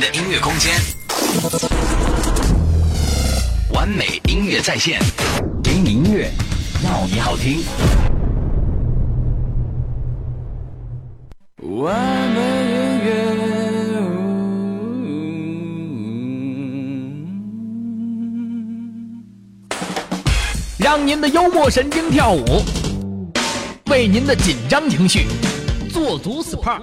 的音乐空间，完美音乐在线，给你音乐，要你好听。完美音乐，让您的幽默神经跳舞，为您的紧张情绪。做足 SPA。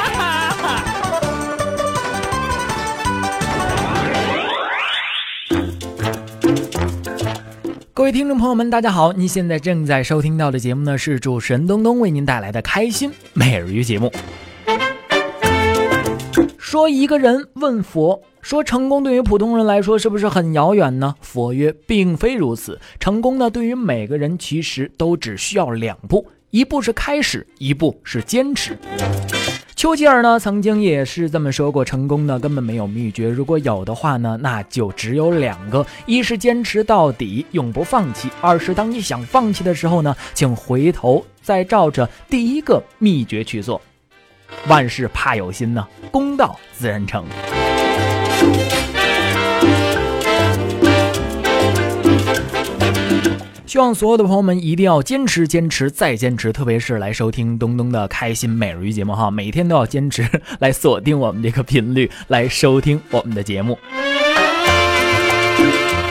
各位听众朋友们，大家好！您现在正在收听到的节目呢，是主持人东东为您带来的《开心每日鱼》节目。说一个人问佛说：“成功对于普通人来说是不是很遥远呢？”佛曰：“并非如此，成功呢对于每个人其实都只需要两步，一步是开始，一步是坚持。”丘吉尔呢，曾经也是这么说过：成功呢，根本没有秘诀，如果有的话呢，那就只有两个：一是坚持到底，永不放弃；二是当你想放弃的时候呢，请回头再照着第一个秘诀去做。万事怕有心呢，公道自然成。希望所有的朋友们一定要坚持、坚持再坚持，特别是来收听东东的开心每日鱼节目哈，每天都要坚持来锁定我们这个频率来收听我们的节目。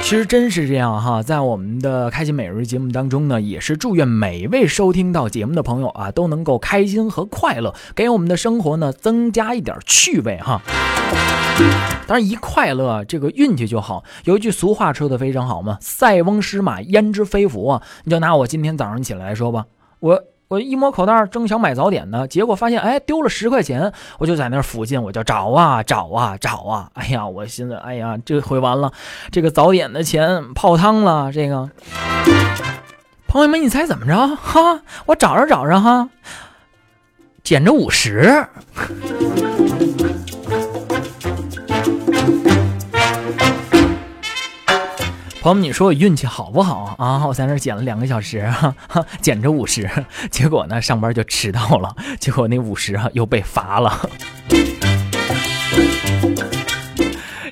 其实真是这样哈，在我们的开心每日节目当中呢，也是祝愿每一位收听到节目的朋友啊，都能够开心和快乐，给我们的生活呢增加一点趣味哈。当然，一快乐，这个运气就好。有一句俗话说的非常好嘛，“塞翁失马，焉知非福啊！”你就拿我今天早上起来来说吧，我我一摸口袋，正想买早点呢，结果发现，哎，丢了十块钱。我就在那附近，我就找啊找啊找啊，哎呀，我寻思，哎呀，这回完了，这个早点的钱泡汤了。这个朋友们，你猜怎么着？哈，我找着找着哈，捡着五十。朋友们，你说我运气好不好啊？我在那儿捡了两个小时，捡着五十，结果呢上班就迟到了，结果那五十啊又被罚了。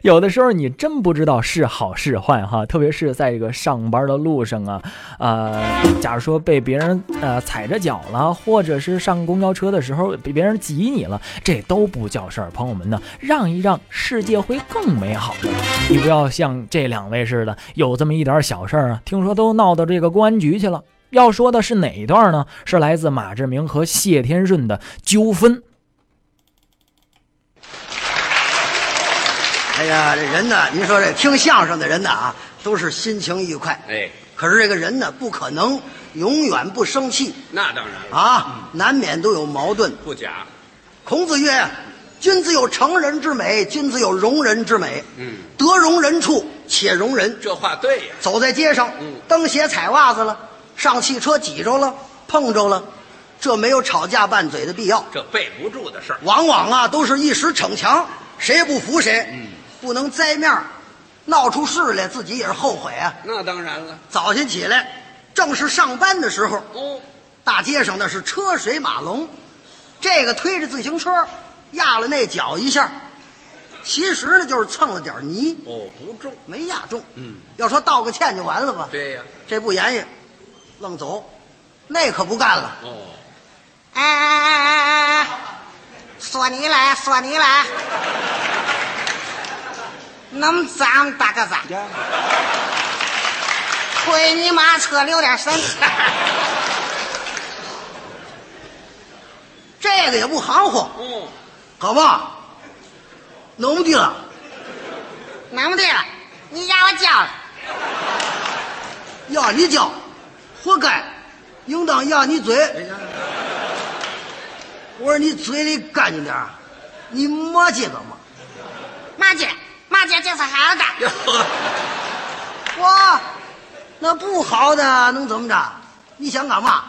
有的时候你真不知道是好是坏哈，特别是在这个上班的路上啊，呃，假如说被别人呃踩着脚了，或者是上公交车的时候被别人挤你了，这都不叫事儿。朋友们呢，让一让，世界会更美好的。你不要像这两位似的，有这么一点小事儿啊，听说都闹到这个公安局去了。要说的是哪一段呢？是来自马志明和谢天顺的纠纷。哎呀，这人呢？您说这听相声的人呢啊，都是心情愉快。哎，可是这个人呢，不可能永远不生气那当然了，啊，难免都有矛盾。不假。孔子曰：“君子有成人之美，君子有容人之美。嗯，得容人处且容人。这话对呀。走在街上，嗯蹬鞋踩袜子了，上汽车挤着了，碰着了，这没有吵架拌嘴的必要。这背不住的事儿。往往啊，都是一时逞强，谁也不服谁。嗯，不能栽面儿闹出事来，自己也是后悔啊。那当然了。早晨起来，正是上班的时候，哦，大街上那是车水马龙，这个推着自行车，压了那脚一下，其实呢就是蹭了点泥，哦，不重。没压中。嗯，要说道个歉就完了吧，对呀。这不言语，愣走，那可不干了。哦，哎哎哎哎哎哎，说你来，说你来，那么脏大个子，推你妈车留点神。这个也不含糊，哦，好不定了，弄不对了，你压我脚了。压你脚，活该，应当压你嘴。我说你嘴里干净点儿你骂街干嘛？马姐，马姐就是好的。哇，那不好的能怎么着？你想干嘛？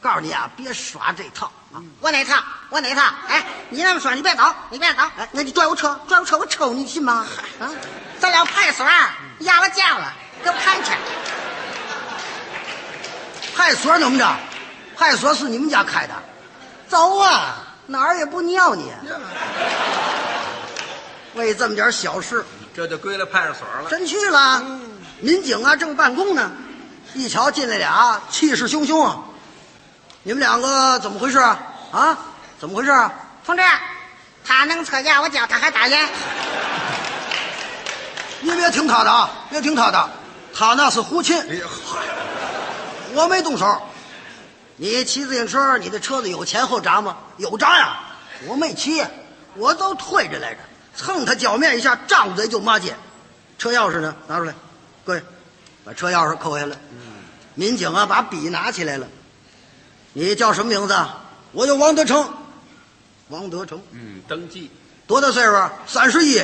告诉你啊，别耍这套啊！我哪套，我哪套。哎，你那么说，你别走，你别走。哎，那你拽我车，拽我车，我抽你信吗？啊！咱俩派出所压我架了，给我看去。派出所怎么着？派出所是你们家开的，走啊，哪儿也不尿你。为这么点小事，这就归了派出所了。真去了。民警啊，正办公呢，一瞧进来俩，气势汹汹啊！你们两个怎么回事啊？啊，怎么回事啊？同志，他能车压我脚，他还打人。你别听他的啊，别听他的，他那是胡琴，哎呀，我没动手。你骑自行车，你的车子有前后闸吗？有闸呀，我没骑，我都推着来着，蹭他脚面一下，张嘴就骂街。车钥匙呢？拿出来，跪，把车钥匙扣下来。民警啊，把笔拿起来了。你叫什么名字？我叫王德成。王德成，嗯，登记。多大岁数？三十一。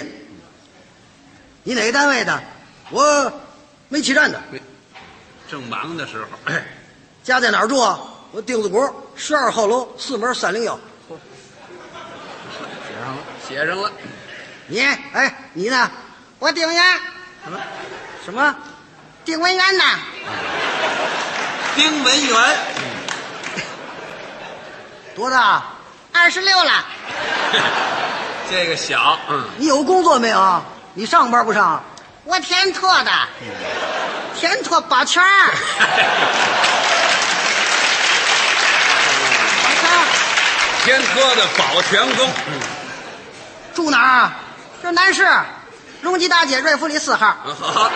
你哪个单位的？我煤气站的。正忙的时候，哎，家在哪儿住啊？我丁字谷十二号楼四门三零幺。写上了，写上了。你哎，你呢？我丁元，什么？什么丁文元呐，丁文元，多大？二十六了。这个小，嗯，你有工作没有啊？你上班不上？我天拓的，填托 保全儿。天科的保全工，住哪儿啊？这男士荣吉大街瑞福里四号。嗯好，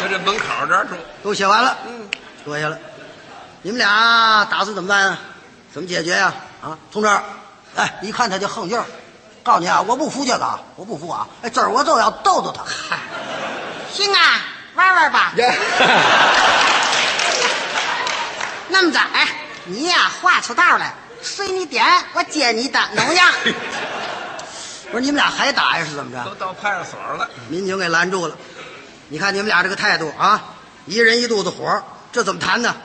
就这门口这儿住。都写完了。嗯，坐下了。你们俩打算怎么办啊？怎么解决呀、啊？同志，哎，一看他就横劲儿。告诉你啊，我不服这个啊，我不服啊！哎，今儿我就要逗逗他。行啊，玩玩吧。那么着，哎，你呀画出道来，随你点，我接你的，能样？不是你们俩还打呀？是怎么着？都到派出所了，民警给拦住了。你看你们俩这个态度啊，一人一肚子火，这怎么谈呢？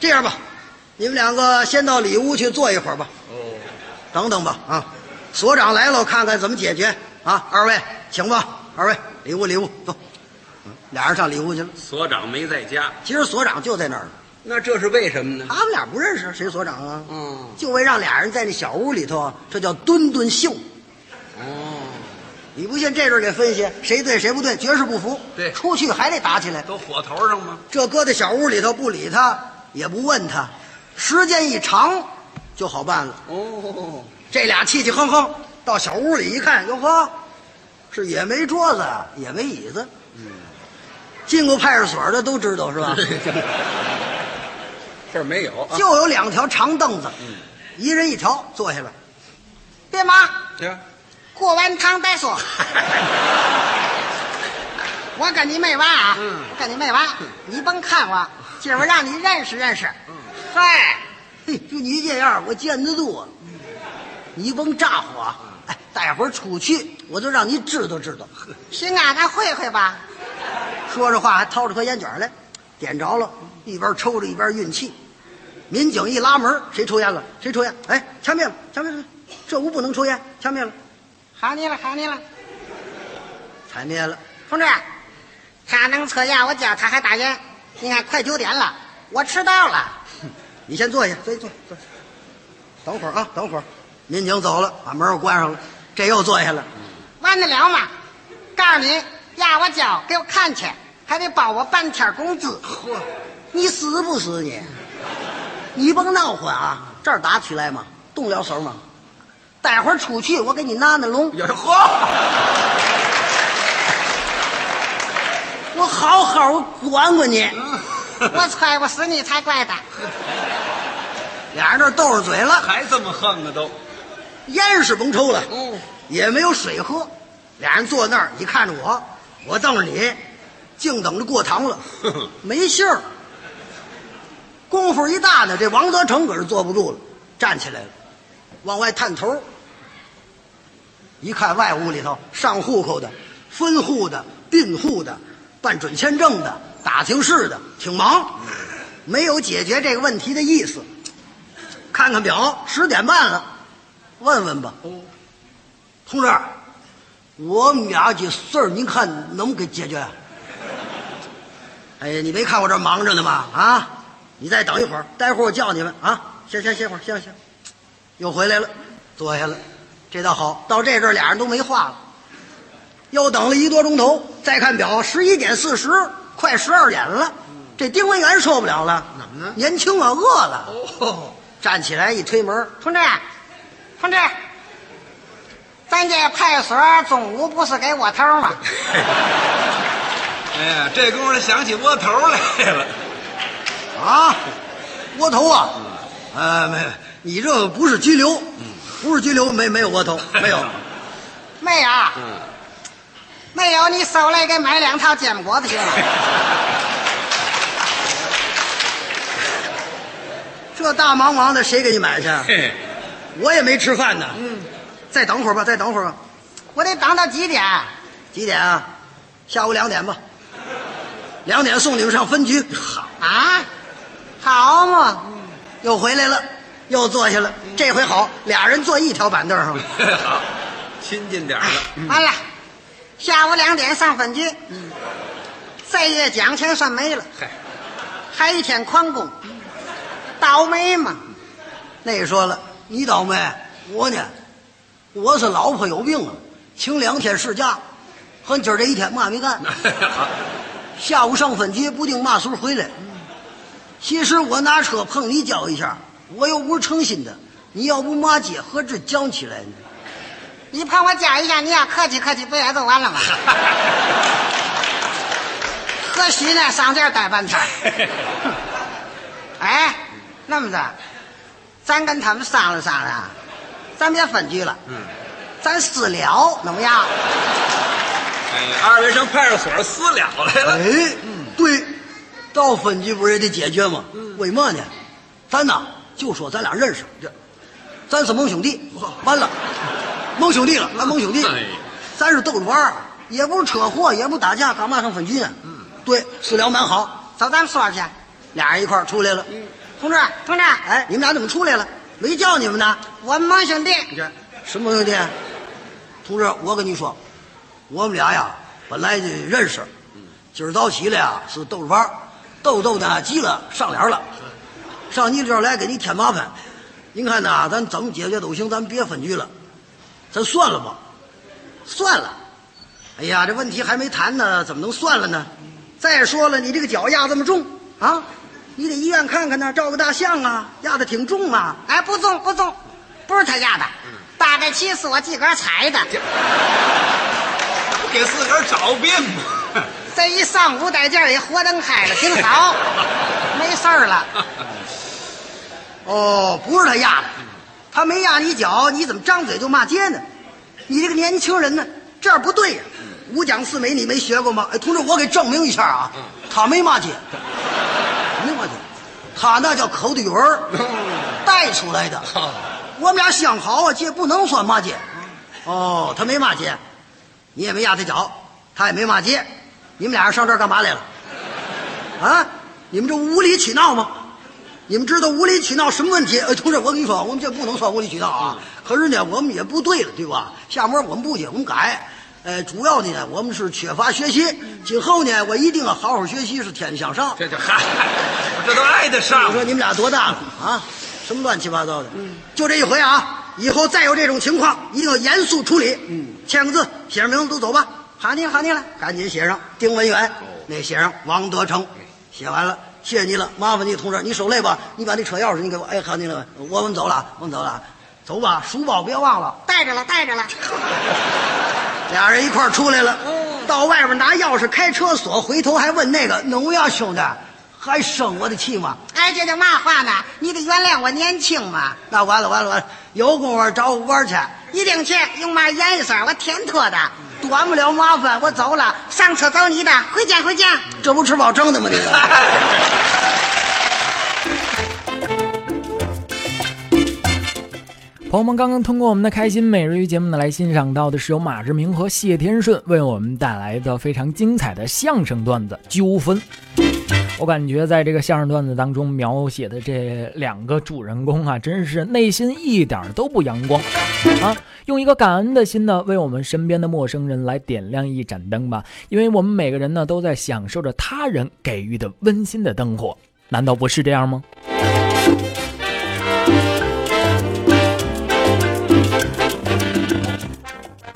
这样吧，你们两个先到里屋去坐一会儿吧。哦，等等吧啊，所长来了，看看怎么解决啊。二位请吧，二位里屋里屋走。嗯俩人上里屋去了。所长没在家，其实所长就在那儿呢，那这是为什么呢？他们俩不认识，谁所长啊？嗯，就为让俩人在那小屋里头啊，这叫蹲蹲秀。哦，你不信这阵儿得分析，谁对谁不对，绝世不服。对出去还得打起来。都火头上吗？这搁在小屋里头不理他，也不问他，时间一长就好办了。哦，这俩气气哼哼到小屋里一看，哟呵，是也没桌子，也没椅子。嗯进过派出所的都知道是吧？这儿没有啊？就有两条长凳子，嗯一人一条，坐下来。别忙，这过完汤再说。我跟你没完啊！嗯我跟你没完，你甭看我，今儿我让你认识认识。嗨，嘿，就你这样，我见得多。你甭咋呼啊！哎，待会儿出去，我就让你知道知道。行啊，咱会会吧。说着话还掏出颗烟卷来，点着了，一边抽着一边运气。民警一拉门，谁抽烟了？谁抽烟？哎，掐灭了，掐灭了！这屋不能抽烟，掐灭了，好你了，好你了，踩灭了。同志，他能测压，我脚他还打人。你看，快九点了，我迟到了。你先坐下，坐坐坐。等会儿啊，等会儿。民警走了，把门又关上了，这又坐下了。完得了吗？告诉你，压我脚给我看去，还得包我半天工资。嚯，你死不死你？你甭闹混啊！这儿打起来吗？动了手吗？待会儿出去，我给你拿那笼，有嚯，我好好管管你。我踹不死你才怪的。俩人这斗上嘴了，还这么横啊都？烟是甭抽了，哦，也没有水喝。俩人坐那儿，你看着我，我瞪着你，净等着过堂了，没信儿。功夫一大呢，这王德成可是坐不住了，站起来了，往外探头。一看外屋里头上户口的、分户的、并户的、办准签证的、打听事的，挺忙，没有解决这个问题的意思。看看表，十点半了，问问吧。哦，同志，我们俩这事儿，您看能给解决？哎呀，你没看我这忙着呢吗？啊，你再等一会儿，待会儿我叫你们啊。先先歇会儿，行行。又回来了，坐下了，这倒好，到这阵儿俩人都没话了。又等了一多钟头，再看表，十一点四十，快十二点了。这丁文元受不了了，怎么呢？年轻啊，饿了，哦，站起来一推门，同志，同志，咱这派出所中午不是给窝头吗？哎呀，这功夫想起窝头来了。啊，窝头啊，啊，没，你这不是拘留，不是拘留，没没有窝头，没有。没有，嗯，没有，你收来给买两套煎果子行吗？这大忙忙的，谁给你买去？我也没吃饭呢。嗯，再等会儿吧，再等会儿吧。我得等到几点？几点啊？下午两点吧，两点送你们上分局。好，啊，好嘛，又回来了，又坐下了。这回好，俩人坐一条板凳上了。好，亲近点儿了。完了，下午两点上分局，这月奖钱算没了，嗨，还一天旷工，倒霉嘛。那说了，你倒霉，我呢，我是老婆有病啊，请两天事假，和今儿这一天嘛没干。下午上分局，不定嘛时候回来。其实我拿车碰你脚一下，我又不是诚心的。你要不骂街，何止讲起来呢？你怕我讲一下，你也客气客气，不也就完了吗？何须呢，上这儿待半天。哎，那么着，咱跟他们商量商量，咱别分居了，嗯，咱私了，怎么样？哎，二位上派出所私了来了。哎，对，到分居不是也得解决吗？为嘛呢？咱呐就说咱俩认识，这咱是盟兄弟。完了，盟兄弟了，咱盟兄弟哎，咱是逗着玩儿，也不是车祸，也不打架，干嘛上分局呢？嗯，对，私聊蛮好。走，咱们说去。俩人一块儿出来了。同志，同志，哎，你们俩怎么出来了？没叫你们呢。我们盟兄弟，这什么兄弟？同志，我跟你说，我们俩呀本来就认识，今儿早起来呀是逗着玩儿逗逗呢急了上脸了，上你这儿来给你添麻烦。您看呐，咱怎么解决都行，咱别分居了，咱算了吧，算了。哎呀，这问题还没谈呢，怎么能算了呢？再说了，你这个脚压这么重啊，你得医院看看呢，照个大象啊，压的挺重啊。哎，不重不重，不是他压的，大概其是我自个儿踩的。不给自个儿找病吗？这一上午在这儿也活灯开了，挺好，没事儿了。哦，不是他压的，他没压你脚，你怎么张嘴就骂街呢？你这个年轻人呢，这样不对呀、五讲四美你没学过吗？哎，同志，我给证明一下啊，他没骂街，没骂街，他那叫口的语儿带出来的。我们俩相好啊，这不能算骂街。哦，他没骂街，你也没压他脚，他也没骂街，你们俩人上这儿干嘛来了？啊，你们这无理取闹吗？你们知道无理取闹什么问题？呃，同志，我跟你说，我们这不能算无理取闹啊。可是呢，我们也不对了，对吧？下面我们不去，我们改。呃，主要呢，我们是缺乏学习。今后呢，我一定要好好学习，是天天向上。这这嗨，这都挨得上你。说你们俩多大了啊？什么乱七八糟的？嗯就这一回啊！以后再有这种情况，一定要严肃处理。嗯，签个字，写上名字，都走吧。喊你了，好你了。赶紧写上丁文远，那写上王德成，写完了，谢谢你了，麻烦你同志，你受累吧，你把那车钥匙你给我，哎，好你了，我们走了，我们走了，走吧，书包别忘了。带着了，带着了。俩人一块儿出来了，到外边拿钥匙开车锁，回头还问那个农呀兄弟，还生我的气吗？哎，这叫嘛话呢？你得原谅我年轻嘛。那完了完了完了，有功夫找我玩去，一定去，用嘛颜色我天脱的。短不了麻烦，我走了，上车找你的，回见回见。这不吃饱撑的吗？这个。朋友们，刚刚通过我们的开心每日鱼节目呢，来欣赏到的是由马志明和谢天顺为我们带来的非常精彩的相声段子《纠纷》。我感觉在这个相声段子当中描写的这两个主人公啊，真是内心一点都不阳光啊！用一个感恩的心呢，为我们身边的陌生人来点亮一盏灯吧，因为我们每个人呢都在享受着他人给予的温馨的灯火，难道不是这样吗？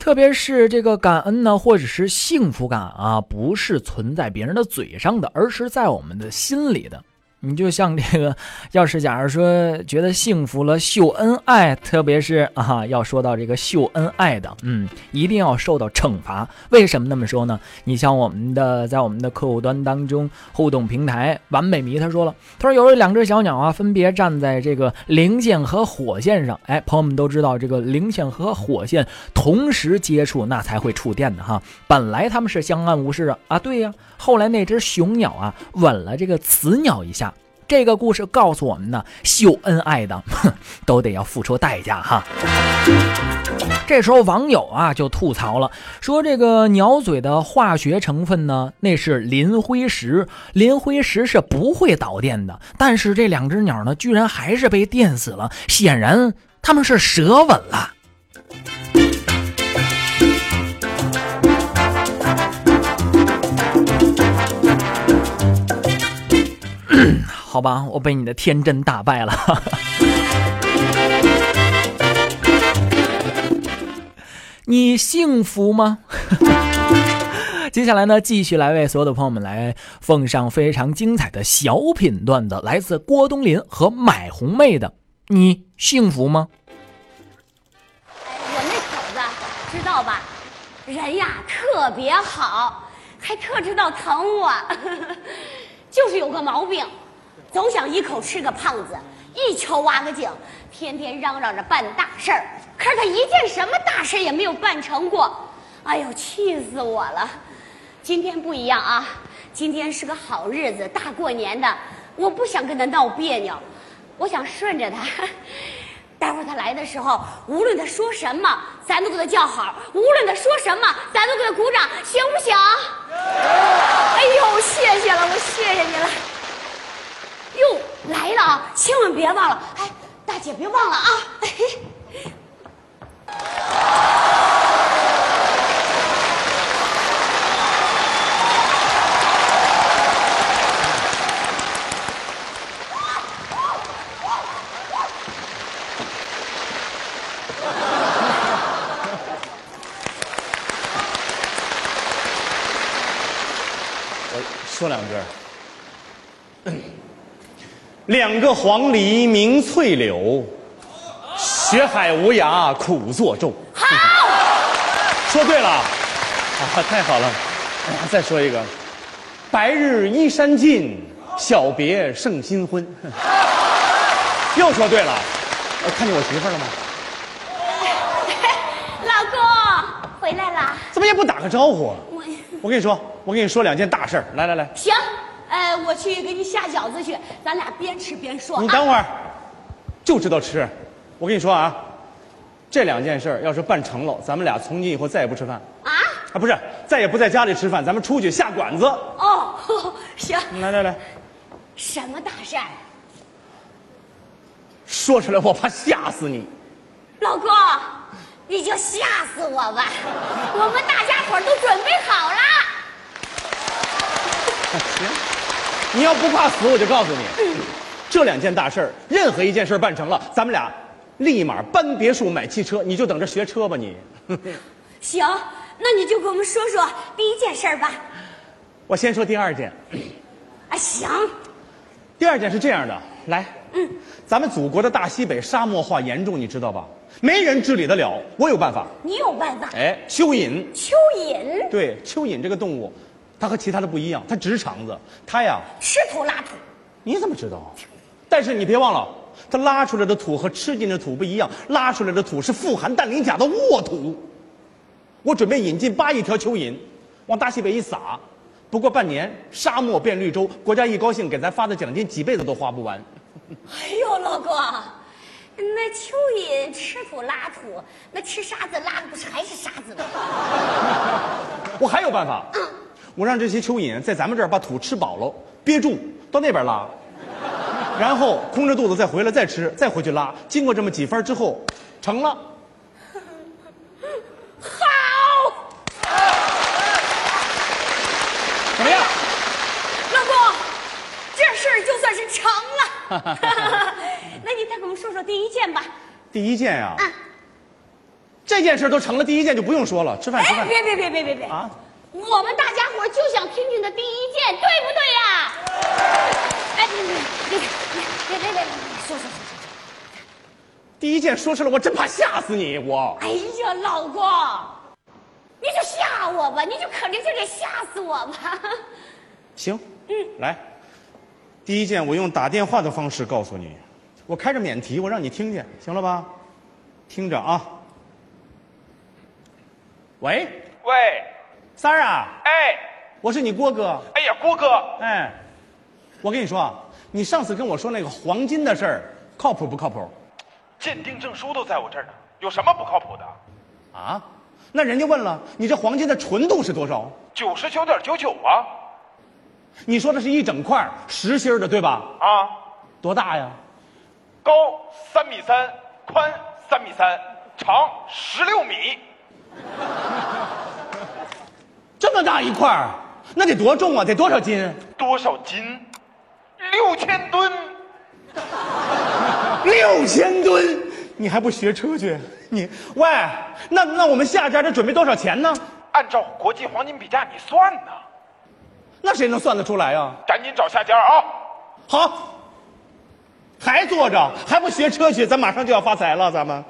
特别是这个感恩呢，或者是幸福感啊，不是存在别人的嘴上的，而是在我们的心里的。你就像这个，要是假如说觉得幸福了，秀恩爱，特别是啊，要说到这个秀恩爱的，嗯，一定要受到惩罚。为什么那么说呢？你像我们的在我们的客户端当中互动平台完美迷他说了，他说有两只小鸟啊，分别站在这个零线和火线上。哎，朋友们都知道这个零线和火线同时接触，那才会触电的哈。本来他们是相安无事啊啊，对呀。后来那只雄鸟啊吻了这个雌鸟一下。这个故事告诉我们呢，秀恩爱的哼 都得要付出代价哈。这时候网友啊就吐槽了，说这个鸟嘴的化学成分呢，那是磷灰石，磷灰石是不会导电的。但是这两只鸟呢，居然还是被电死了，显然它们是舌吻了。好吧，我被你的天真打败了。你幸福吗？接下来呢，继续来为所有的朋友们来奉上非常精彩的小品段子，来自郭冬临和买红妹的。你幸福吗？我那口子知道吧？人呀特别好，还特知道疼我，就是有个毛病，总想一口吃个胖子，一球挖个井，天天嚷嚷着办大事儿，可是他一件什么大事也没有办成过，哎呦，气死我了！今天不一样啊，今天是个好日子，大过年的，我不想跟他闹别扭，我想顺着他。待会儿他来的时候，无论他说什么，咱都给他叫好；无论他说什么，咱都给他鼓掌，行不行？哎呦，谢谢了，我谢谢你了。千万别忘了，哎，大姐别忘了啊！我说两句。两个黄鹂鸣翠柳，学海无涯苦作舟。好，说对了，啊，太好了！哎呀，再说一个，白日依山尽，小别胜新婚。又说对了，呃看见我媳妇儿了吗？老公回来了。怎么也不打个招呼啊？我我跟你说，我跟你说两件大事儿。来来来，行，呃，我去给你下饺子去，咱俩边吃边说。啊你等会儿，就知道吃。我跟你说啊，这两件事要是办成了，咱们俩从今以后再也不吃饭啊？啊，不是，再也不在家里吃饭，咱们出去下馆子。哦，行，来来来，什么大事儿？说出来我怕吓死你。老公，你就吓死我吧！我们大家伙儿都准备好了。行，你要不怕死，我就告诉你，这两件大事儿，任何一件事儿办成了，咱们俩立马搬别墅买汽车，你就等着学车吧你。行，那你就给我们说说第一件事儿吧。我先说第二件，啊，行，第二件是这样的，来，嗯，咱们祖国的大西北沙漠化严重，你知道吧？没人治理得了，我有办法。你有办法。哎，蚯蚓，蚯蚓对，蚯蚓这个动物，它和其他的不一样，它直肠子，它呀，吃土拉土，你怎么知道？但是你别忘了，它拉出来的土和吃进的土不一样，拉出来的土是富含氮磷钾的沃土。我准备引进八亿条蚯蚓，往大西北一撒，不过半年沙漠变绿洲，国家一高兴给咱发的奖金几辈子都花不完。哎呦，老公，那蚯蚓吃土拉土，那吃沙子拉的不是还是沙子吗？我还有办法，我让这些蚯蚓在咱们这儿把土吃饱了，憋住到那边拉，然后空着肚子再回来再吃，再回去拉。经过这么几番之后，成了。好，怎么样？老公，这事儿就算是成了。那你再给我们说说第一件吧。第一件呀、啊，这件事都成了，第一件就不用说了，吃饭吃哎，饭。别别别别别别啊！我们大家伙就想听听他第一件，对不对呀、哎，别别别别别别别，说说说说，第一件说出来我真怕吓死你，我。哎呀，老公，你就吓我吧，你就可着劲儿的吓死我吧。行，嗯，来，第一件我用打电话的方式告诉你，我开着免提，我让你听见，行了吧？听着啊，喂，喂。三儿啊，哎，我是你郭哥。哎呀，郭哥，哎，我跟你说啊，你上次跟我说那个黄金的事儿，靠谱不靠谱？鉴定证书都在我这儿呢，有什么不靠谱的？啊？那人家问了，你这黄金的纯度是多少？九十九点九九啊你说的是一整块实心的，对吧？啊！多大呀？高三米三，宽三米三，长十六米。这么大一块儿，那得多重啊？得多少斤？多少斤？六千吨。六千吨，你还不学车去？你喂，那那我们下家这准备多少钱呢？按照国际黄金比价，你算呢？那谁能算得出来呀？赶紧找下家啊！好，还坐着，还不学车去？咱马上就要发财了，咱们。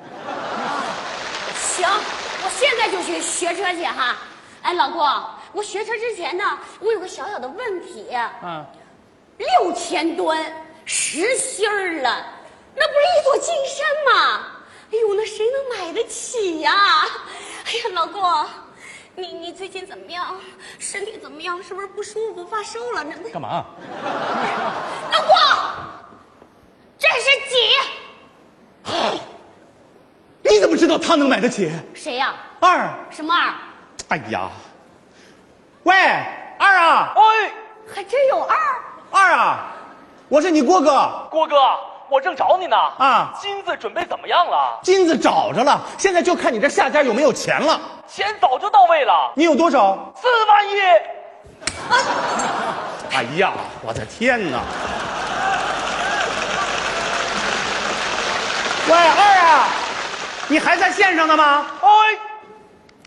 行，我现在就去学车去哈。哎，老公，我学车之前呢，我有个小小的问题。嗯，六千吨实心儿了，那不是一座金山吗？哎呦，那谁能买得起呀？哎呀，老公，你你最近怎么样？身体怎么样？是不是不舒服发烧了？那干嘛？老公，这是几？你怎么知道他能买得起？谁呀、二，什么二？哎呀，喂，二啊，哎，还真有二？二啊，我是你郭哥郭哥，我正找你呢。啊，金子准备怎么样了？金子找着了，现在就看你这下家有没有钱了。钱早就到位了，你有多少？四万亿。哎呀，我的天哪！喂，二啊，你还在线上呢吗？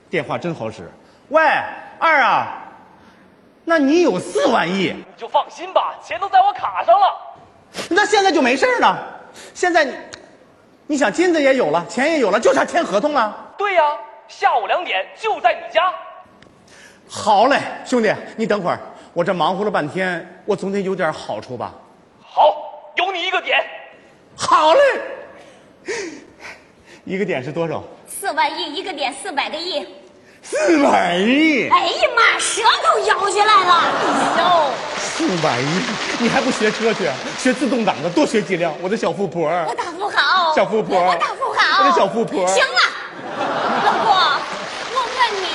哎，电话真好使。喂，二啊，那你有四万亿，你就放心吧，钱都在我卡上了。那现在就没事儿了。现在你，你想金子也有了，钱也有了，就差签合同了。对呀，下午两点就在你家。好嘞，兄弟，你等会儿，我这忙活了半天，我总得有点好处吧？好，有你一个点。好嘞，一个点是多少？四万亿一个点，四百个亿，四百亿！哎呀妈，舌头咬下来了！哎呦，四百亿，你还不学车去？学自动挡的，多学几辆。我的小富婆，我大富豪，小富婆，我大富豪，我的小富婆。行了，老公，我问你，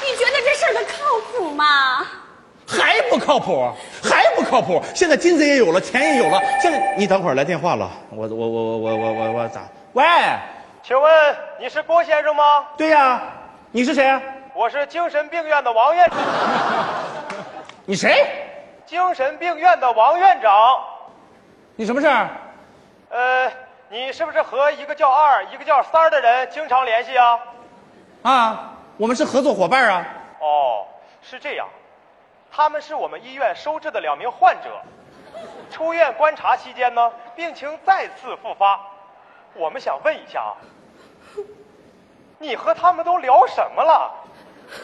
你觉得这事儿靠谱吗？还不靠谱，还不靠谱。现在金子也有了，钱也有了。现在你等会儿来电话了，我我我我我我我咋？喂？请问你是郭先生吗？对呀，你是谁啊？我是精神病院的王院长。你谁？精神病院的王院长。你什么事儿？呃，你是不是和一个叫二、一个叫三儿的人经常联系啊？啊，我们是合作伙伴啊。哦，是这样，他们是我们医院收治的两名患者，出院观察期间呢，病情再次复发。我们想问一下啊，你和他们都聊什么了？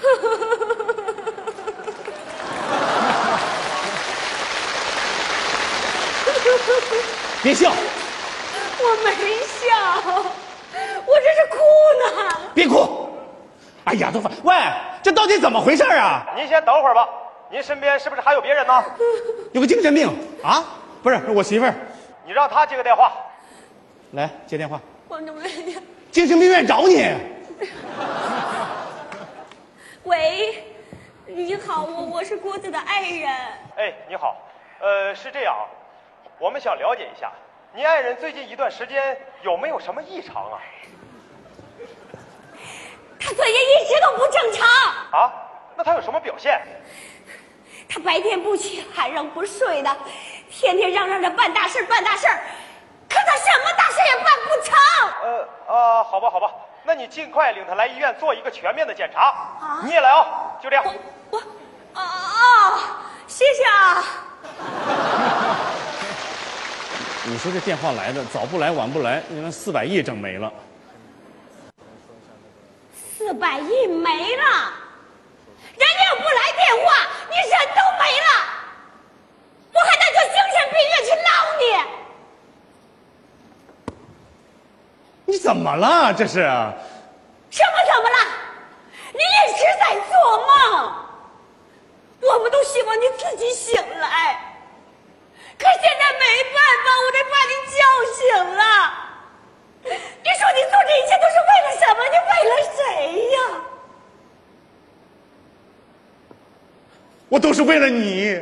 别笑，我没笑，我这是哭呢。别哭。哎呀，都烦。喂，这到底怎么回事啊？您先等会儿吧，您身边是不是还有别人呢？有个精神病啊？不是，我媳妇儿。你让她接个电话。来接电话，我怎么呀？精神病院找你。喂，你好，我我是郭子的爱人。哎，你好，呃，是这样，我们想了解一下，您爱人最近一段时间有没有什么异常啊？他最近一直都不正常，啊？那他有什么表现？他白天不起晚上不睡的，天天嚷嚷着办大事儿办大事儿，可他什么大事也办不成。呃啊，好吧，好吧，那你尽快领他来医院做一个全面的检查。你也来啊，就这样。我，啊啊，谢谢啊。你说这电话来的早不来晚不来，你那四百亿整没了。四百亿没了，人家又不来电话，你人都没了，我还得去精神病院去捞你。你怎么了？这是什么怎么了？你一直在做梦。我们都希望你自己醒来。可现在没办法我得把你叫醒了。你说你做这一切都是为了什么？你为了谁呀？我都是为了你。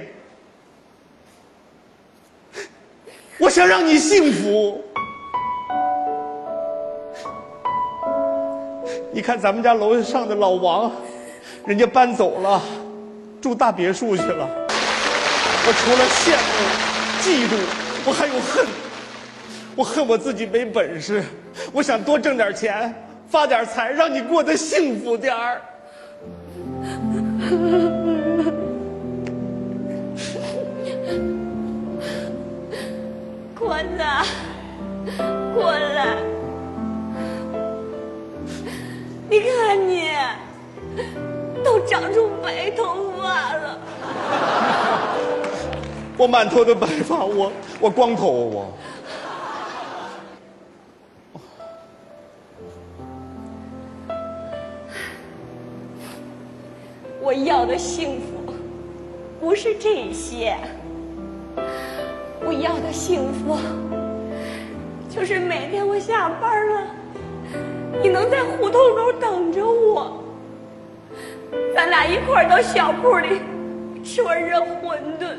我想让你幸福。你看咱们家楼上的老王，人家搬走了，住大别墅去了。我除了羡慕、嫉妒，我还有恨。我恨我自己没本事，我想多挣点钱，发点财，让你过得幸福点儿。滚呐，滚来！你看你，都长出白头发了。我满头的白发，我我光头我。我要的幸福不是这些，我要的幸福就是每天我下班了，你能在胡同口等着我，咱俩一块儿到小铺里吃碗热馄饨。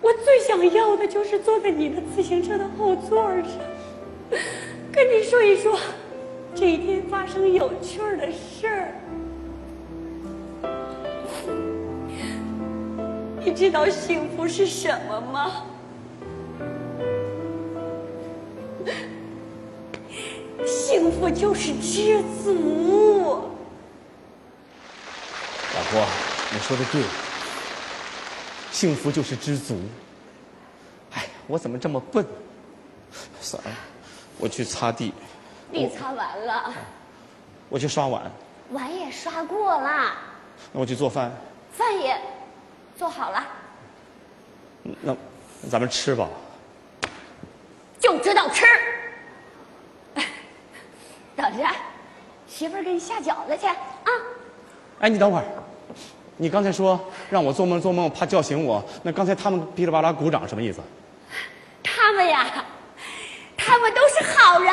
我最想要的就是坐在你的自行车的后座上，跟你说一说这一天发生有趣的事儿。你知道幸福是什么吗？幸福就是知足。老婆，你说的对，幸福就是知足。哎，我怎么这么笨？算了，我去擦地，地擦完了，我去刷碗，碗也刷过了，那我去做饭。饭也做好了，那那咱们吃吧。就知道吃。等着，媳妇儿给你下饺子去啊！哎，你等会儿，你刚才说让我做梦做梦，怕叫醒我。那刚才他们噼里啪啦鼓掌什么意思？他们呀，他们都是好人，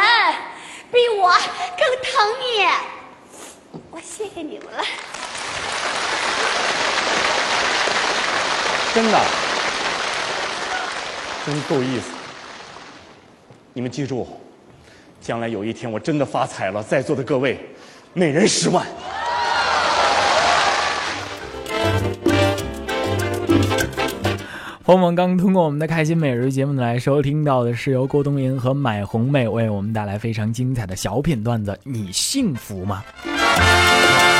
比我更疼你。我谢谢你们了。真的，真够意思。你们记住，将来有一天我真的发财了，在座的各位，每人十万。朋友们刚通过我们的开心每日节目来收听到的是由郭冬临和买红妹为我们带来非常精彩的小品段子。你幸福吗？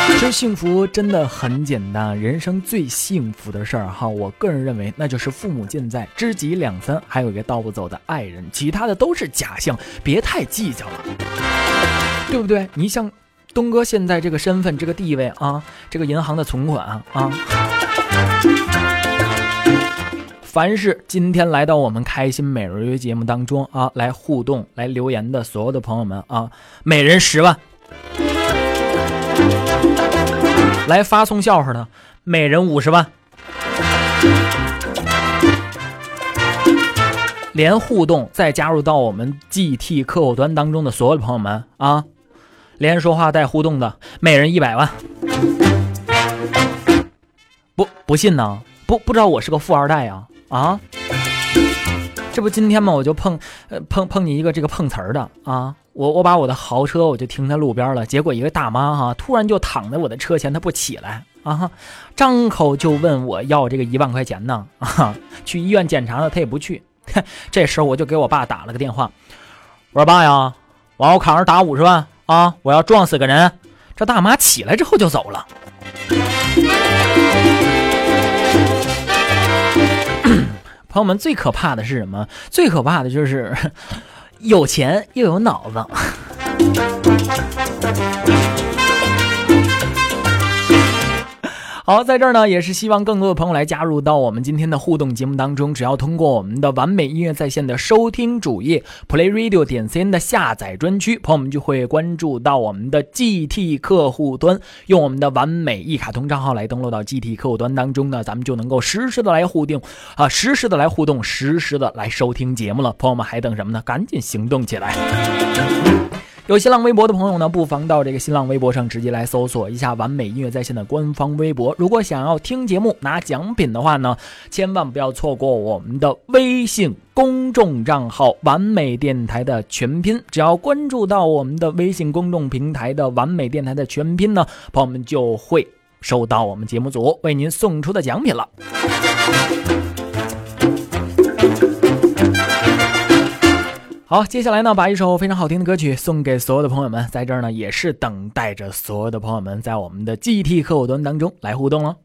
其实幸福真的很简单，人生最幸福的事儿哈，我个人认为那就是父母健在，知己两三，还有一个道不走的爱人，其他的都是假象，别太计较了，对不对？你像东哥现在这个身份、这个地位啊，这个银行的存款啊。凡是今天来到我们开心每日约节目当中啊，来互动、来留言的所有的朋友们啊，每人十万；来发送笑话的，每人五十万；连互动再加入到我们 GT 客户端当中的所有朋友们啊，连说话带互动的，每人一百万。不不信呢？不不知道我是个富二代呀？啊，这不今天嘛，我就碰，呃碰碰你一个这个碰瓷儿的啊，我我把我的豪车我就停在路边了，结果一个大妈哈，突然就躺在我的车前，她不起来啊，张口就问我要这个一万块钱呢啊，去医院检查了，她也不去，这时候我就给我爸打了个电话，我说爸呀，往我卡上打五十万啊，我要撞死个人，这大妈起来之后就走了。朋友们，最可怕的是什么？最可怕的就是有钱又有脑子。好，在这儿呢，也是希望更多的朋友来加入到我们今天的互动节目当中。只要通过我们的完美音乐在线的收听主页 Play Radio 点 cn 的下载专区，朋友们就会关注到我们的 GT 客户端，用我们的完美一卡通账号来登录到 GT 客户端当中呢，咱们就能够实时的来互动啊，实时的来互动，实时的来收听节目了。朋友们还等什么呢？赶紧行动起来！有新浪微博的朋友呢，不妨到这个新浪微博上直接来搜索一下“完美音乐在线”的官方微博。如果想要听节目拿奖品的话呢，千万不要错过我们的微信公众账号“完美电台”的全拼。只要关注到我们的微信公众平台的“完美电台”的全拼呢，朋友们就会收到我们节目组为您送出的奖品了。好，接下来呢，把一首非常好听的歌曲送给所有的朋友们，在这儿呢，也是等待着所有的朋友们在我们的 GT 客户端当中来互动了。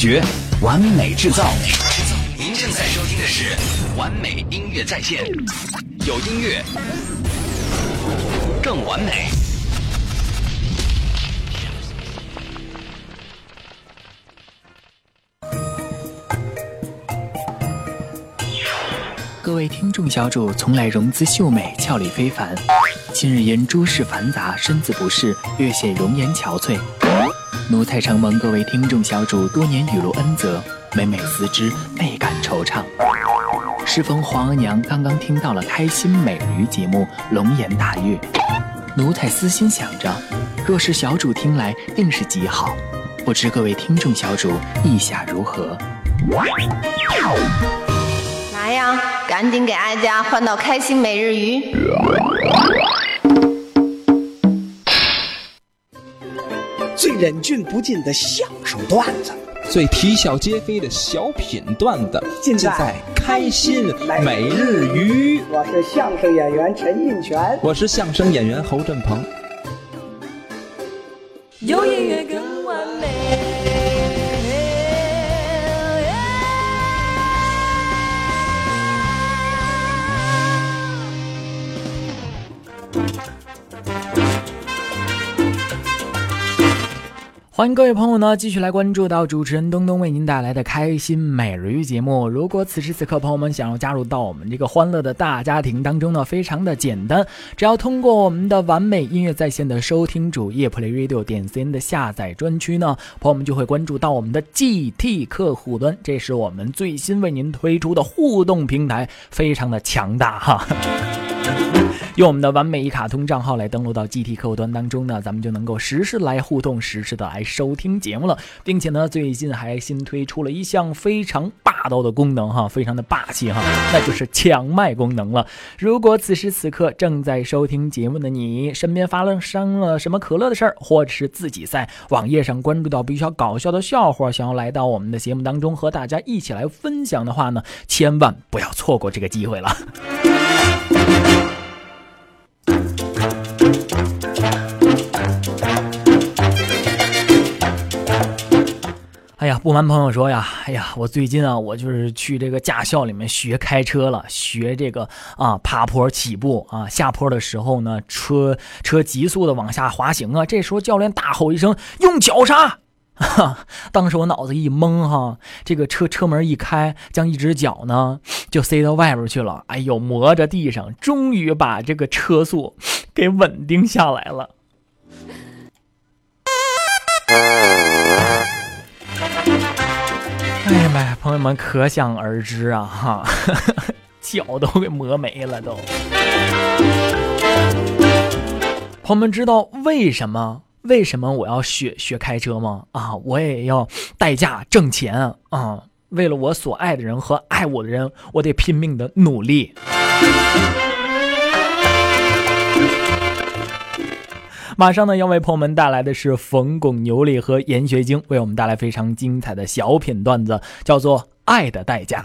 觉，完美制造。您正在收听。的是完美音乐在线，有音乐更完美。各位听众小主从来容姿秀美，俏丽非凡，近日因诸事繁杂，身子不适，略显容颜憔悴。奴才承蒙各位听众小主多年雨露恩泽，每每思之，倍感惆怅。适逢皇额娘刚刚听到了开心美人鱼节目，龙颜大悦，奴才私心想着，若是小主听来，定是极好。不知各位听众小主意下如何？来呀？赶紧给哀家换到开心每日鱼。忍俊不禁的相声段子，最啼笑皆非的小品段子，尽在开心每日鱼。我是相声演员陈印泉，我是相声演员侯振鹏。有欢迎各位朋友呢，继续来关注到主持人东东为您带来的开心每日鱼节目。如果此时此刻朋友们想要加入到我们这个欢乐的大家庭当中呢，非常的简单，只要通过我们的完美音乐在线的收听主页 Play Radio 点 cn 的下载专区呢，朋友们就会关注到我们的 GT 客户端，这是我们最新为您推出的互动平台，非常的强大哈。用我们的完美一卡通账号来登录到 GT 客户端当中呢，咱们就能够实时来互动，实时的来收听节目了，并且呢，最近还新推出了一项非常霸道的功能哈，非常的霸气哈，那就是抢麦功能了。如果此时此刻正在收听节目的你，身边发生了什么可乐的事儿，或者是自己在网页上关注到比较搞笑的笑话，想要来到我们的节目当中和大家一起来分享的话呢，千万不要错过这个机会了。哎呀，不瞒朋友说呀，哎呀，我最近啊，我就是去这个驾校里面学开车了，学这个啊爬坡起步啊，下坡的时候呢，车车急速的往下滑行啊，这时候教练大吼一声用脚刹，哈，当时我脑子一懵哈，这个车车门一开，将一只脚呢就塞到外边去了，哎呦，磨着地上，终于把这个车速给稳定下来了。哎呀妈呀，朋友们可想而知啊，哈，脚都给磨没了都。朋友们知道为什么为什么我要学学开车吗？啊，我也要代驾挣钱啊，为了我所爱的人和爱我的人，我得拼命的努力。马上呢，要为朋友们带来的是冯巩、牛莉和严学晶为我们带来非常精彩的小品段子，叫做《爱的代价》。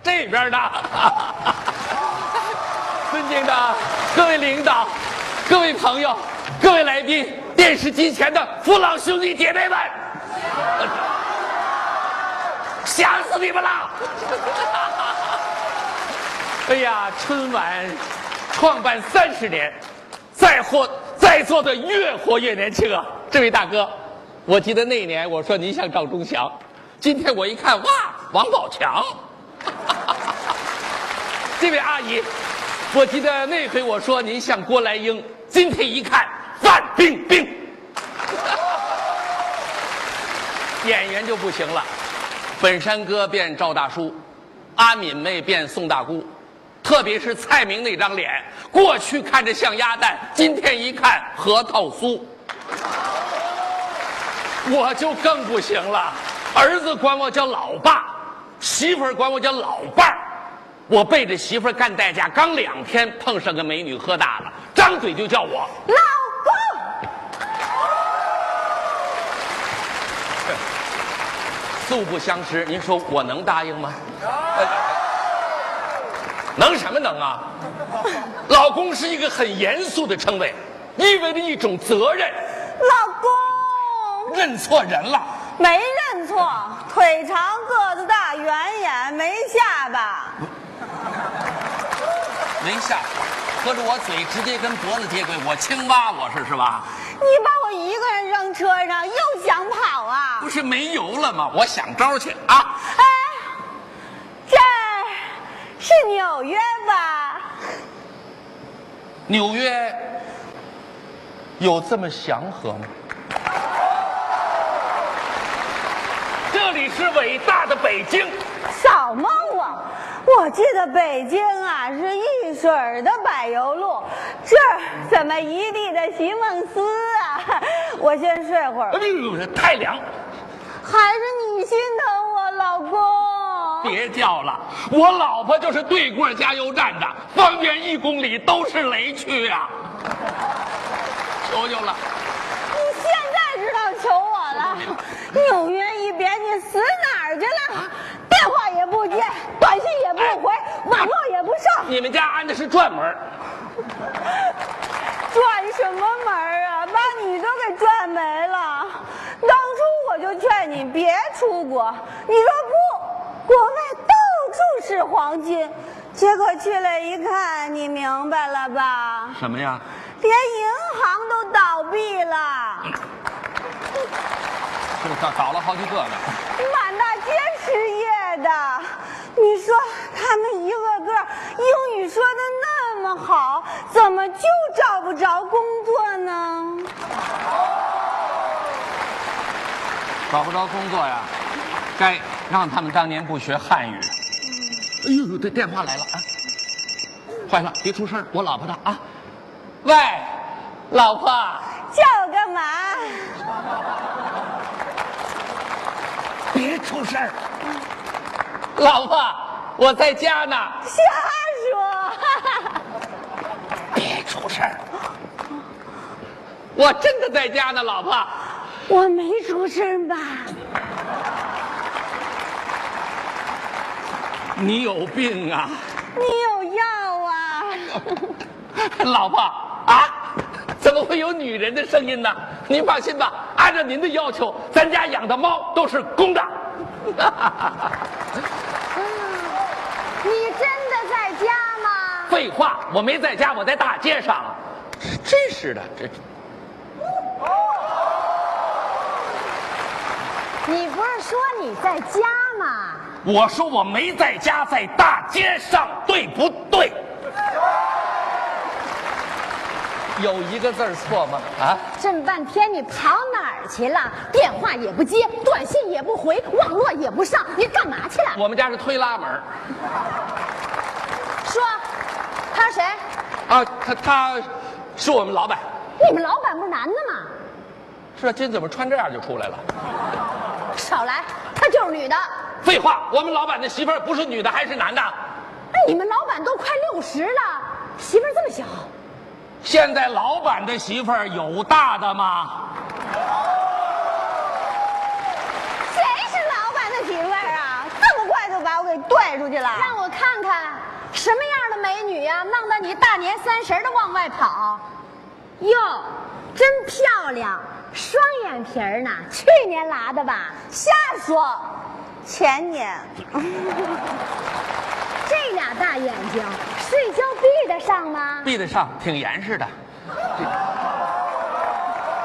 这边的，尊敬的各位领导、各位朋友、各位来宾，电视机前的父老兄弟姐妹们，想死你们了！哎呀，春晚创办三十年，再活。在座的越活越年轻啊！这位大哥，我记得那年我说您像赵忠祥，今天我一看，哇，王宝强。这位阿姨，我记得那回我说您像郭来英，今天一看，范冰冰。演员就不行了，本山哥变赵大叔，阿敏妹变宋大姑。特别是蔡明那张脸，过去看着像鸭蛋，今天一看核桃酥，我就更不行了。儿子管我叫老爸，媳妇儿管我叫老伴儿。我背着媳妇儿干代驾，刚两天碰上个美女喝大了，张嘴就叫我老公。素不相识，您说我能答应吗？能什么能啊？老公是一个很严肃的称谓，意味着一种责任。老公，认错人了，没认错，腿长个子大，圆眼没下巴。没下巴，合着我嘴直接跟脖子接轨，我青蛙我是是吧？你把我一个人扔车上，又想跑啊？不是没油了吗？我想招去啊！哎，这儿是纽约吧？纽约有这么祥和吗？这里是伟大的北京，少蒙我！我记得北京啊是一水儿的柏油路，这儿怎么一地的席梦思啊？我先睡会儿。哎呦，太凉！还是你心疼我，老公。别叫了，我老婆就是对过加油站的，方圆一公里都是雷区啊！求求了，你现在知道求我了？纽约一别，你死哪儿去了？电话也不接，短信也不回，网络也不上。你们家安的是转门，转什么门啊？把你都给转没了。当初我就劝你别出国，你说不，国外到处是黄金。结果去了一看，你明白了吧？什么呀？连银行都倒闭了，是倒倒了好几个呢。满大街失业的。你说他们一个个英语说的那么好，怎么就找不着工作呢？找不着工作呀，该让他们当年不学汉语。哎呦呦，这电话来了啊！坏了，别出声，我老婆的啊。喂，老婆，叫我干嘛？别出声。老婆，我在家呢。瞎说！别出声。我真的在家呢，老婆。我没出声吧？你有病啊！你有药啊！老婆啊，怎么会有女人的声音呢？您放心吧，按照您的要求，咱家养的猫都是公的。你真的在家吗？废话，我没在家，我在大街上。真是的，这你不是说你在家吗？我说我没在家，在大街上，对不对？有一个字儿错吗？啊？这么半天你跑哪儿去了？电话也不接，短信也不回，网络也不上，你干嘛去了？我们家是推拉门他是谁？啊，他他是我们老板。你们老板不是男的吗？是啊，今怎么穿这样就出来了？少来，她就是女的。废话，我们老板的媳妇儿不是女的还是男的？那你们老板都快六十了，媳妇儿这么小？现在老板的媳妇儿有大的吗？谁是老板的媳妇儿啊？这么快就把我给拽出去了？让我看看什么样的美女呀、弄得你大年三十的往外跑？哟，真漂亮，双眼皮儿呢？去年拉的吧？瞎说，前年。这俩大眼睛，睡觉闭得上吗？闭得上，挺严实的。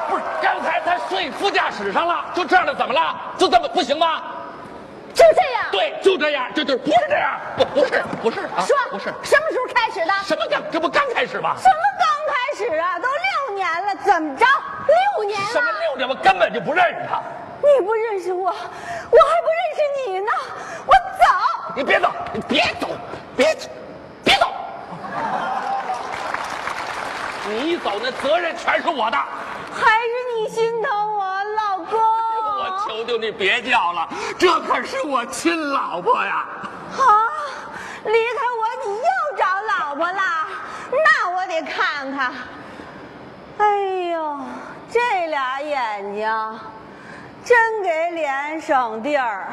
不是，刚才他睡副驾驶上了，就这样的，怎么了？就这么不行吗？就这样。对，就这样，就就不是这样，不不是不是啊，说不是什么时候开始的？什么刚，这不刚开始吗？什么刚开始啊？都六年了，怎么着？六年了？什么六年？我根本就不认识他。你不认识我，我还不认识你呢。我走。你别走，你别走，别走，别走！你一走，那责任全是我的。还是你心疼我，老公。我求求你别叫了，这可是我亲老婆呀！啊，离开我你又找老婆了？那我得看看。哎呦，这俩眼睛，真给脸省地儿。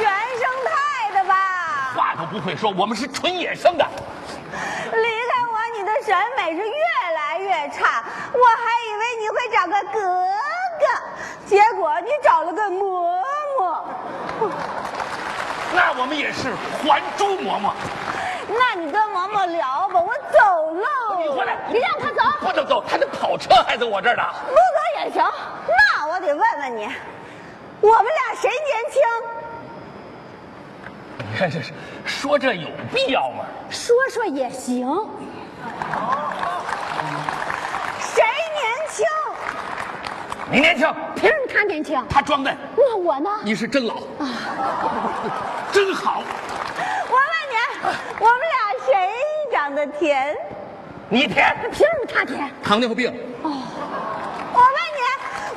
原生态的吧？话都不会说，我们是纯野生的。离你的审美是越来越差。我还以为你会找个格格，结果你找了个嬷嬷。那我们也是还珠嬷嬷。那你跟嬷嬷聊吧，我走喽。你回来，你让他走，不能走，他的跑车还在我这儿呢。不走也行。那我得问问你，我们俩谁年轻？你看这是说这有必要吗？说说也行。谁年轻？你年轻，凭什么他年轻？他装嫩。那我呢？你是真老，真好。我问你，我们俩谁长得甜？你甜，凭什么他甜？糖尿病。哦，我问你，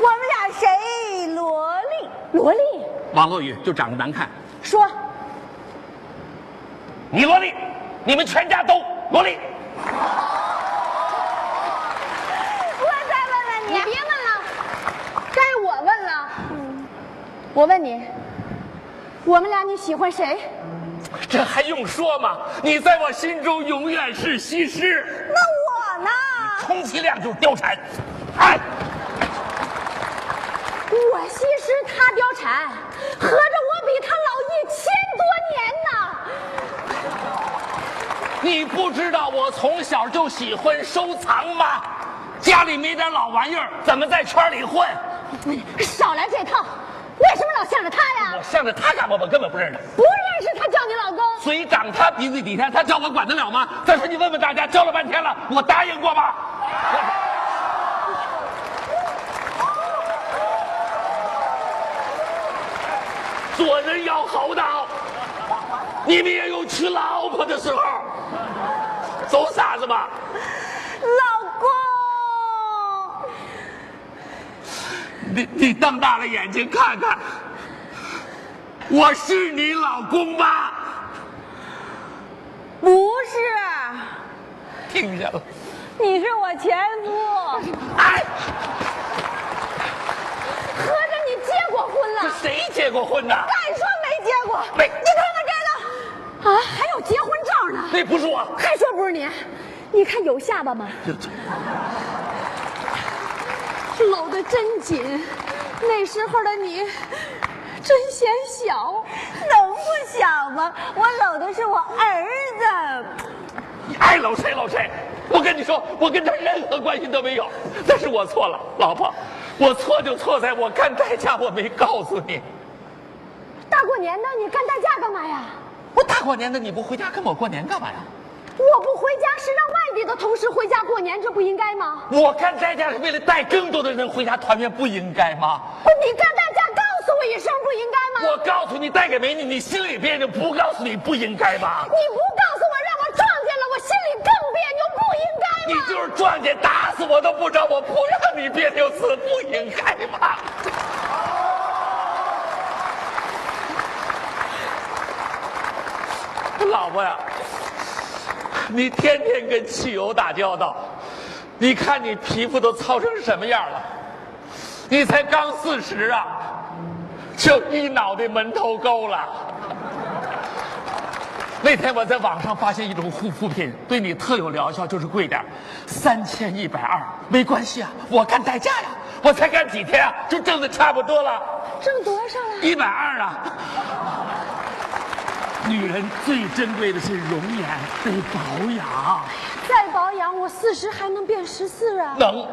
我们俩谁萝莉？萝莉？王洛雨就长得难看，说，你萝莉，你们全家都萝莉。我再问问你，你别问了，该我问了。我问你，我们俩你喜欢谁？这还用说吗？你在我心中永远是西施，那我呢？充其量就是貂蝉。哎，我西施，他貂蝉，合着我比他老一千多年呢。你不知道我从小就喜欢收藏吗？家里没点老玩意儿，怎么在圈里混？少来这套，为什么老向着他呀？我向着他干嘛？我根本不认识不认识他叫你老公？嘴长他鼻子底下，他叫我管得了吗？再说你问问大家，教了半天了，我答应过吗？做人要厚道，你们也有娶老婆的时候。走啥子嘛？老公，你你瞪大了眼睛看看，我是你老公吗？不是，听见了？你是我前夫。哎，合着你结过婚了？谁结过婚呢？敢说没结过？没你看看这个，啊，还有结婚证呢。那不是我。还说不是你？你看有下巴吗？搂得真紧，那时候的你真显小，能不小吗？我搂的是我儿子。你爱搂谁搂谁。我跟你说，我跟他任何关系都没有。但是我错了，老婆，我错就错在我干代驾，我没告诉你。大过年的，你干代驾干嘛呀？我大过年的你不回家跟我过年干嘛呀？我不回家是让外地的同事回家过年，这不应该吗？我干代驾是为了带更多的人回家团圆，不应该吗？不，你干代驾告诉我一声不应该吗？我告诉你带给美女，你心里别扭；不告诉你不应该吗？你不告诉我，让我撞见了，我心里更别扭，不应该吗？你就是撞见打死我都不着，我不让你别扭死，不应该吗？老婆呀，你天天跟汽油打交道，你看你皮肤都糙成什么样了？你才刚四十啊，就一脑袋门头沟了。那天我在网上发现一种护肤品，对你特有疗效，就是贵点三千一百二，没关系啊，我干代驾呀，我才干几天啊，就挣的差不多了。挣多少了？一百二啊！女人最珍贵的是容颜，得保养。再保养，我四十还能变十四啊？能，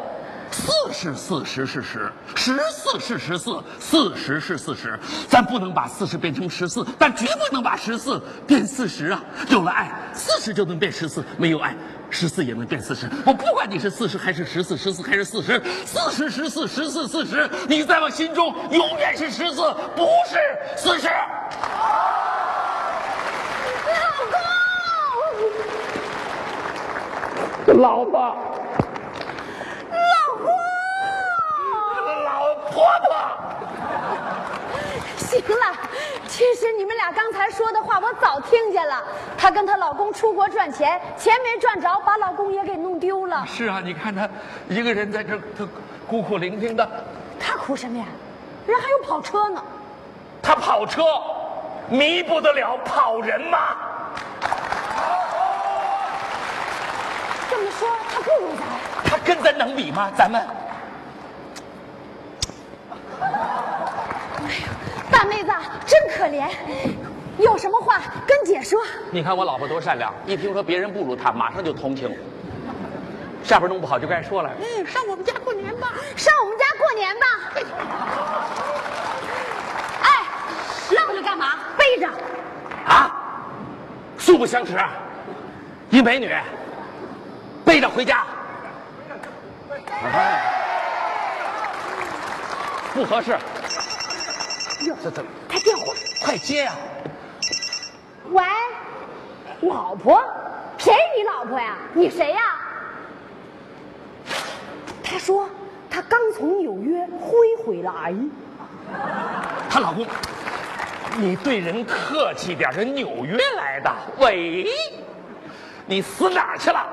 四是四十是十，十四是十四，四十是四十。咱不能把四十变成十四，但绝不能把十四变四十啊！有了爱，四十就能变十四；没有爱，十四也能变四十。我不管你是四十还是十四，十四还是四十，四十、十四、十四、四十，你在我心中永远是十四，不是四十。老婆，老婆，老婆婆。行了，其实你们俩刚才说的话我早听见了。她跟她老公出国赚钱，钱没赚着，把老公也给弄丢了。是啊，你看她一个人在这，她孤苦伶仃的。她哭什么呀？人还有跑车呢。她跑车，弥补得了跑人吗？这么说，她不如咱。他跟咱能比吗？咱们哎呀大妹子真可怜，有什么话跟姐说。你看我老婆多善良，一听说别人不如她，马上就同情。下边弄不好就该说了，嗯，上我们家过年吧，上我们家过年吧。哎，愣着干嘛？背着。啊，素不相识，一美女，背着回家。不合适。哟，这怎么？开电话，快接呀！喂，老婆，谁是你老婆呀？你谁呀？他说他刚从纽约飞回来。她老公，你对人客气点，人纽约来的。喂，你死哪儿去了？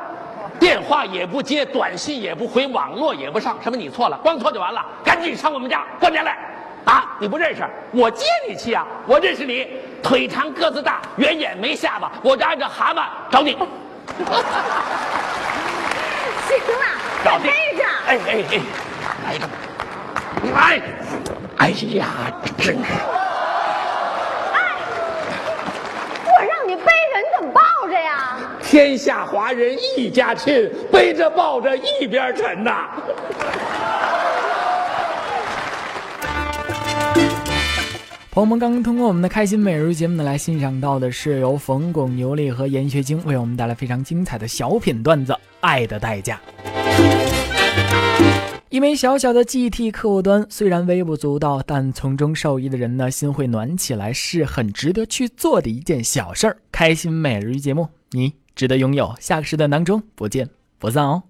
电话也不接，短信也不回，网络也不上，什么你错了，光错就完了，赶紧上我们家过年来。啊，你不认识？我接你去啊！我认识你，腿长个子大，圆眼没下巴，我就按照蛤蟆找你。行了，找地背着。哎哎哎，来一个，来！哎呀，真是。我让你背着，你怎么抱着呀？天下华人一家亲，背着抱着一边沉呐。朋友们刚刚通过我们的开心每日节目呢，来欣赏到的是由冯巩、牛莉和闫学晶为我们带来非常精彩的小品段子《爱的代价》。一枚小小的 GT 客户端虽然微不足道，但从中受益的人呢，心会暖起来，是很值得去做的一件小事儿。开心每日节目，你值得拥有。下个时段当中不见不散哦。